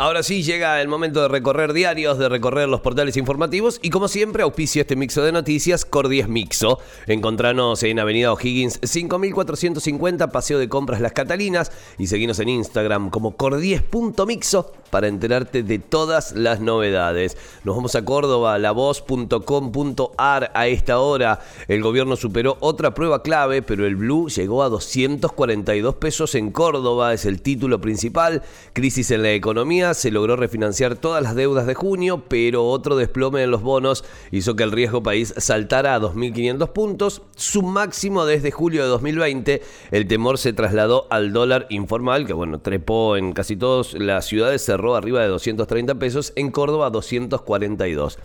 Ahora sí llega el momento de recorrer diarios, de recorrer los portales informativos y como siempre auspicia este mixo de noticias Cordies Mixo. Encontranos en Avenida O'Higgins 5450, Paseo de Compras Las Catalinas y seguinos en Instagram como cordies.mixo para enterarte de todas las novedades. Nos vamos a Córdoba, lavoz.com.ar a esta hora. El gobierno superó otra prueba clave, pero el Blue llegó a 242 pesos en Córdoba, es el título principal. Crisis en la economía se logró refinanciar todas las deudas de junio, pero otro desplome en los bonos hizo que el riesgo país saltara a 2.500 puntos, su máximo desde julio de 2020. El temor se trasladó al dólar informal, que bueno, trepó en casi todas las ciudades, cerró arriba de 230 pesos, en Córdoba 242.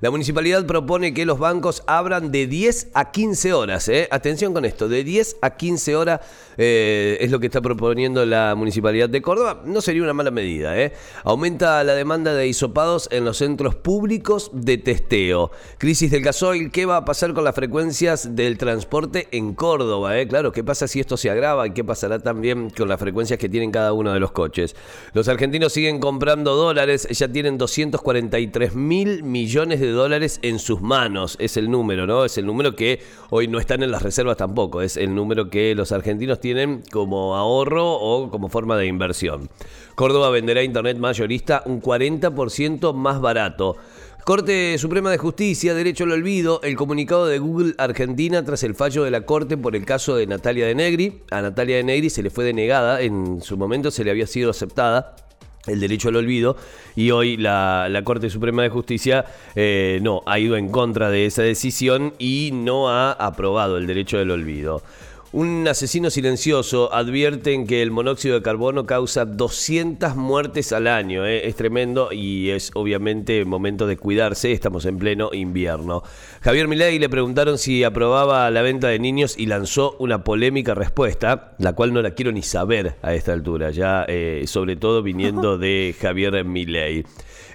La municipalidad propone que los bancos abran de 10 a 15 horas. ¿eh? Atención con esto, de 10 a 15 horas eh, es lo que está proponiendo la municipalidad de Córdoba. No sería una mala medida. ¿eh? Aumenta la demanda de hisopados en los centros públicos de testeo. Crisis del gasoil, ¿qué va a pasar con las frecuencias del transporte en Córdoba? ¿eh? Claro, ¿qué pasa si esto se agrava y qué pasará también con las frecuencias que tienen cada uno de los coches? Los argentinos siguen comprando dólares, ya tienen 243 mil millones de dólares en sus manos. Es el número, ¿no? Es el número que hoy no están en las reservas tampoco. Es el número que los argentinos tienen como ahorro o como forma de inversión. Córdoba venderá Internet mayorista un 40% más barato. Corte Suprema de Justicia, Derecho al Olvido, el comunicado de Google Argentina tras el fallo de la Corte por el caso de Natalia de Negri. A Natalia de Negri se le fue denegada, en su momento se le había sido aceptada el derecho al olvido y hoy la, Corte Suprema de Justicia eh, no ha ido en contra de esa decisión y no ha aprobado el derecho al olvido. Un asesino silencioso advierten que el monóxido de carbono causa 200 muertes al año. ¿eh? Es tremendo y es obviamente momento de cuidarse. Estamos en pleno invierno. Javier Milei le preguntaron si aprobaba la venta de niños y lanzó una polémica respuesta, la cual no la quiero ni saber a esta altura, ya eh, sobre todo viniendo de Javier Milei.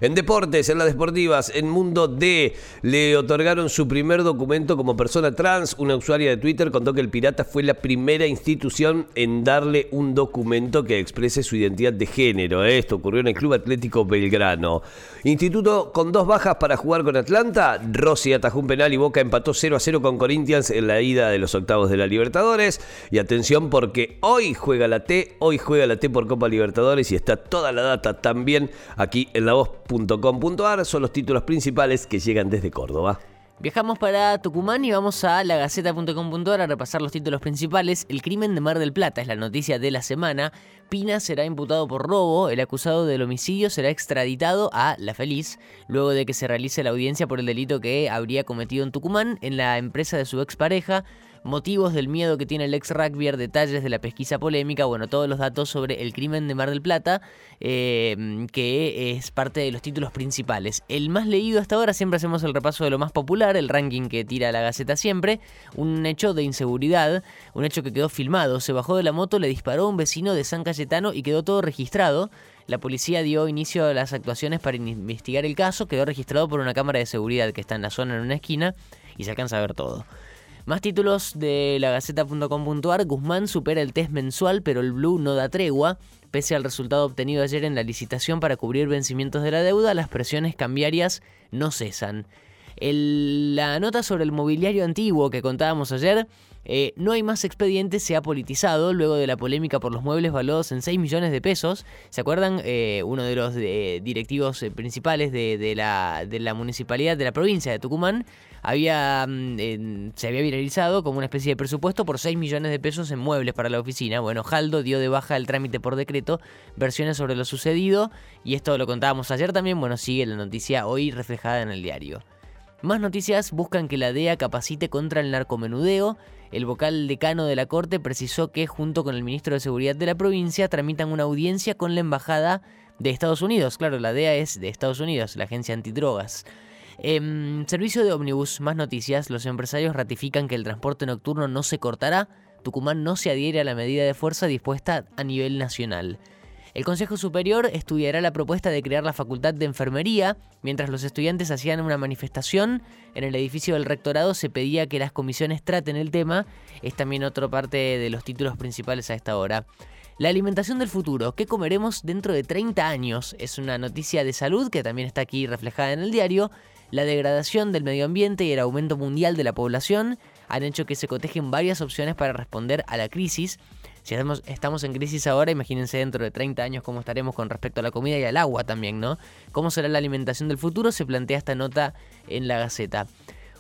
En deportes, en las deportivas, en Mundo D, le otorgaron su primer documento como persona trans. Una usuaria de Twitter contó que el Pirata fue la primera institución en darle un documento que exprese su identidad de género. Esto ocurrió en el Club Atlético Belgrano. Instituto con dos bajas para jugar con Atlanta. Rossi atajó un penal y Boca empató 0 a 0 con Corinthians en la ida de los octavos de la Libertadores. Y atención porque hoy juega la T, hoy juega la T por Copa Libertadores y está toda la data también aquí en la voz .com.ar son los títulos principales que llegan desde Córdoba. Viajamos para Tucumán y vamos a lagaceta.com.ar a repasar los títulos principales. El crimen de Mar del Plata es la noticia de la semana. Pina será imputado por robo. El acusado del homicidio será extraditado a La Feliz luego de que se realice la audiencia por el delito que habría cometido en Tucumán en la empresa de su expareja motivos del miedo que tiene el ex rugbyer, detalles de la pesquisa polémica, bueno, todos los datos sobre el crimen de Mar del Plata, eh, que es parte de los títulos principales. El más leído hasta ahora, siempre hacemos el repaso de lo más popular, el ranking que tira la Gaceta siempre, un hecho de inseguridad, un hecho que quedó filmado, se bajó de la moto, le disparó a un vecino de San Cayetano y quedó todo registrado. La policía dio inicio a las actuaciones para investigar el caso, quedó registrado por una cámara de seguridad que está en la zona en una esquina y se alcanza a ver todo. Más títulos de la Gaceta.com.ar. Guzmán supera el test mensual, pero el Blue no da tregua. Pese al resultado obtenido ayer en la licitación para cubrir vencimientos de la deuda, las presiones cambiarias no cesan. La nota sobre el mobiliario antiguo que contábamos ayer eh, no hay más expedientes, se ha politizado luego de la polémica por los muebles valuados en 6 millones de pesos. ¿Se acuerdan? Eh, uno de los eh, directivos principales de, la, de, la, municipalidad de la provincia de Tucumán había, mm, se había viralizado como una especie de presupuesto por 6 millones de pesos en muebles para la oficina. Bueno, Jaldo dio de baja el trámite por decreto, versiones sobre lo sucedido, y esto lo contábamos ayer también, bueno, sigue la noticia hoy reflejada en el diario. Más noticias buscan que la DEA capacite contra el narcomenudeo. El vocal decano de la Corte precisó que, junto con el ministro de Seguridad de la provincia, tramitan una audiencia con la Embajada de Estados Unidos. Claro, la DEA es de Estados Unidos, la agencia antidrogas. En servicio de ómnibus, más noticias, los empresarios ratifican que el transporte nocturno no se cortará. Tucumán no se adhiere a la medida de fuerza dispuesta a nivel nacional. El Consejo Superior estudiará la propuesta de crear la Facultad de Enfermería. Mientras los estudiantes hacían una manifestación en el edificio del rectorado, se pedía que las comisiones traten el tema. Es también otra parte de los títulos principales a esta hora. La alimentación del futuro, ¿qué comeremos dentro de 30 años? Es una noticia de salud que también está aquí reflejada en el diario. La degradación del medio ambiente y el aumento mundial de la población han hecho que se cotejen varias opciones para responder a la crisis. Si estamos, en crisis ahora, imagínense dentro de 30 años cómo estaremos con respecto a la comida y al agua también, ¿no? ¿Cómo será la alimentación del futuro? Se plantea esta nota en la Gaceta.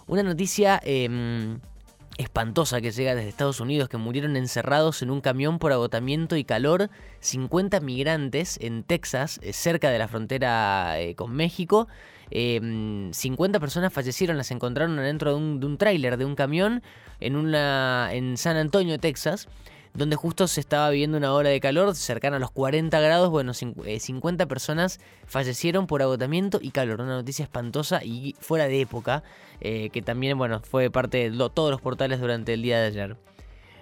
Una noticia em, espantosa que llega desde Estados Unidos, que murieron encerrados en un camión por agotamiento y calor 50 migrantes en Texas, eh, cerca de la frontera eh, con México. 50 em, personas fallecieron, las encontraron dentro de un, tráiler de un camión en San Antonio, Texas donde justo se estaba viviendo una hora de calor cercana a los 40 grados. Bueno, 50 eh, personas fallecieron por agotamiento y calor. Una noticia espantosa y fuera de época, eh, que también bueno, fue parte de todos los portales durante el día de ayer.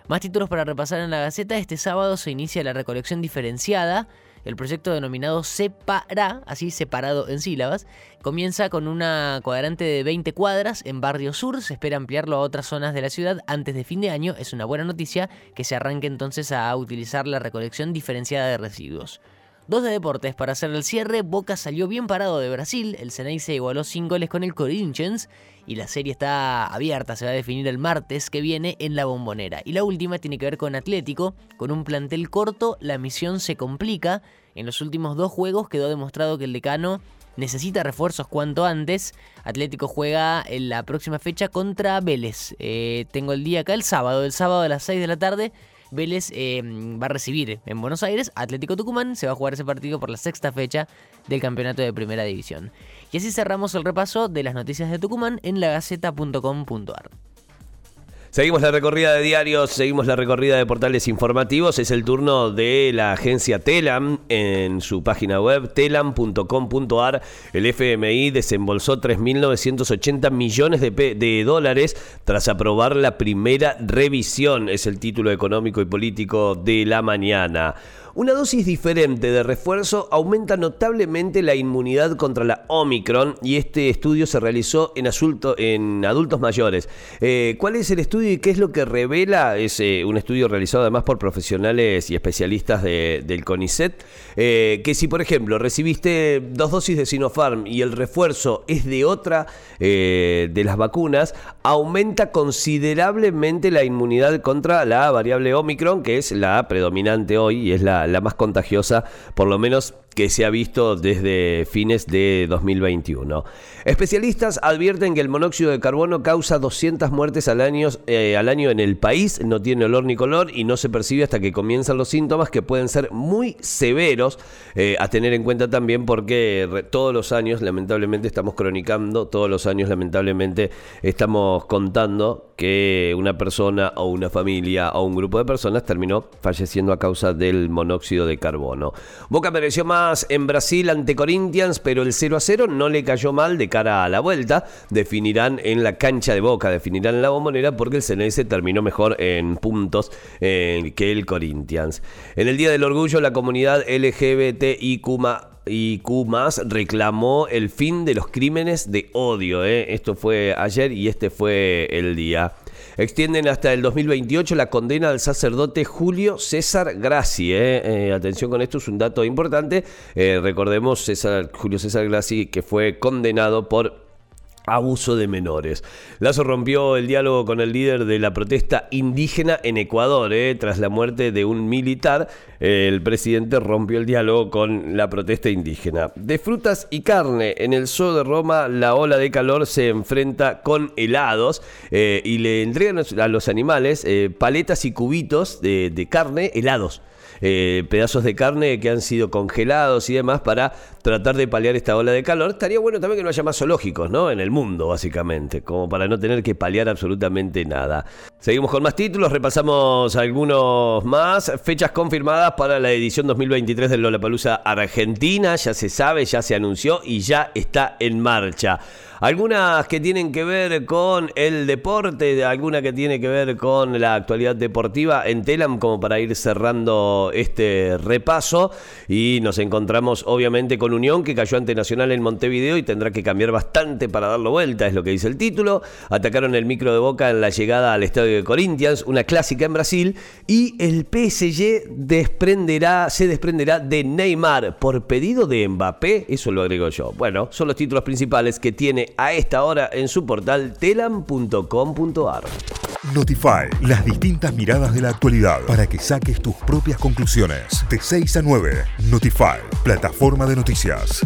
Más títulos para repasar en la Gaceta. Este sábado se inicia la recolección diferenciada el proyecto denominado Separa, así separado en sílabas, comienza con una cuadrante de 20 cuadras en Barrio Sur. Se espera ampliarlo a otras zonas de la ciudad antes de fin de año. Es una buena noticia que se arranque entonces a utilizar la recolección diferenciada de residuos. Dos de deportes para hacer el cierre. Boca salió bien parado de Brasil. El se igualó sin goles con el Corinthians. Y la serie está abierta. Se va a definir el martes que viene en la bombonera. Y la última tiene que ver con Atlético. Con un plantel corto, la misión se complica. En los últimos dos juegos quedó demostrado que el decano necesita refuerzos cuanto antes. Atlético juega en la próxima fecha contra Vélez. Eh, tengo el día acá el sábado. El sábado a las 6 de la tarde Vélez eh, va a recibir en Buenos Aires Atlético Tucumán. Se va a jugar ese partido por la sexta fecha del campeonato de Primera División. Y así cerramos el repaso de las noticias de Tucumán en lagaceta.com.ar. Seguimos la recorrida de diarios, seguimos la recorrida de portales informativos. Es el turno de la agencia Telam en su página web telam.com.ar. El FMI desembolsó 3.980 millones de, de, dólares tras aprobar la primera revisión. Es el título económico y político de la mañana. Una dosis diferente de refuerzo aumenta notablemente la inmunidad contra la Omicron y este estudio se realizó en, en adultos mayores. Eh, ¿Cuál es el estudio y qué es lo que revela? Es eh, un estudio realizado además por profesionales y especialistas del CONICET, eh, que si por ejemplo recibiste dos dosis de Sinopharm y el refuerzo es de otra de las vacunas, aumenta considerablemente la inmunidad contra la variable Omicron, que es la predominante hoy y es la la más contagiosa, por lo menos que se ha visto desde fines de 2021. Especialistas advierten que el monóxido de carbono causa 200 muertes al año, eh, al año en el país, no tiene olor ni color y no se percibe hasta que comienzan los síntomas que pueden ser muy severos eh, a tener en cuenta también porque todos los años lamentablemente estamos cronicando, todos los años lamentablemente estamos contando que una persona o una familia o un grupo de personas terminó falleciendo a causa del monóxido de carbono. Boca mereció más en Brasil ante Corinthians, pero el 0 a 0 no le cayó mal de cara a la vuelta. Definirán en la cancha de Boca, definirán en la bombonera porque el CNS terminó mejor en puntos eh, que el Corinthians. En el Día del Orgullo, la comunidad LGBTIQ reclamó el fin de los crímenes de odio. Eh. Esto fue ayer y este fue el día. Extienden hasta el 2028 la condena al sacerdote Julio César Grassi. Eh. Eh, atención con esto, es un dato importante. Recordemos Julio César Grassi que fue condenado por abuso de menores. Lazo rompió el diálogo con el líder de la protesta indígena en Ecuador. Eh. Tras la muerte de un militar, el presidente rompió el diálogo con la protesta indígena. De frutas y carne, en el zoo de Roma la ola de calor se enfrenta con helados eh, y le entregan a los animales eh, paletas y cubitos de carne helados. Eh, pedazos de carne que han sido congelados y demás para tratar de paliar esta ola de calor. Estaría bueno también que no haya más zoológicos, ¿no? En el mundo, básicamente, como para no tener que paliar absolutamente nada. Seguimos con más títulos, repasamos algunos más. Fechas confirmadas para la edición 2023 del Lollapalooza Argentina. Ya se sabe, ya se anunció y ya está en marcha. Algunas que tienen que ver con el deporte, alguna que tiene que ver con la actualidad deportiva en Telam, como para ir cerrando este repaso. Y nos encontramos obviamente con Unión, que cayó ante Nacional en Montevideo y tendrá que cambiar bastante para darlo vuelta, es lo que dice el título. Atacaron el micro de boca en la llegada al estadio de Corinthians, una clásica en Brasil. Y el PSG desprenderá, se desprenderá de Neymar por pedido de Mbappé. Eso lo agrego yo. Bueno, son los títulos principales que tiene a esta hora en su portal telam.com.ar. Notify, las distintas miradas de la actualidad para que saques tus propias conclusiones. De 6 a 9, Notify, plataforma de noticias.